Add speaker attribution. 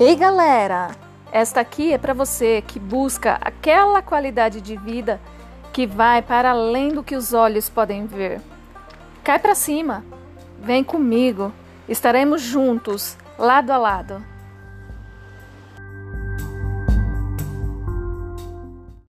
Speaker 1: Ei, galera! Esta aqui é para você que busca aquela qualidade de vida que vai para além do que os olhos podem ver. Cai para cima. Vem comigo. Estaremos juntos, lado a lado.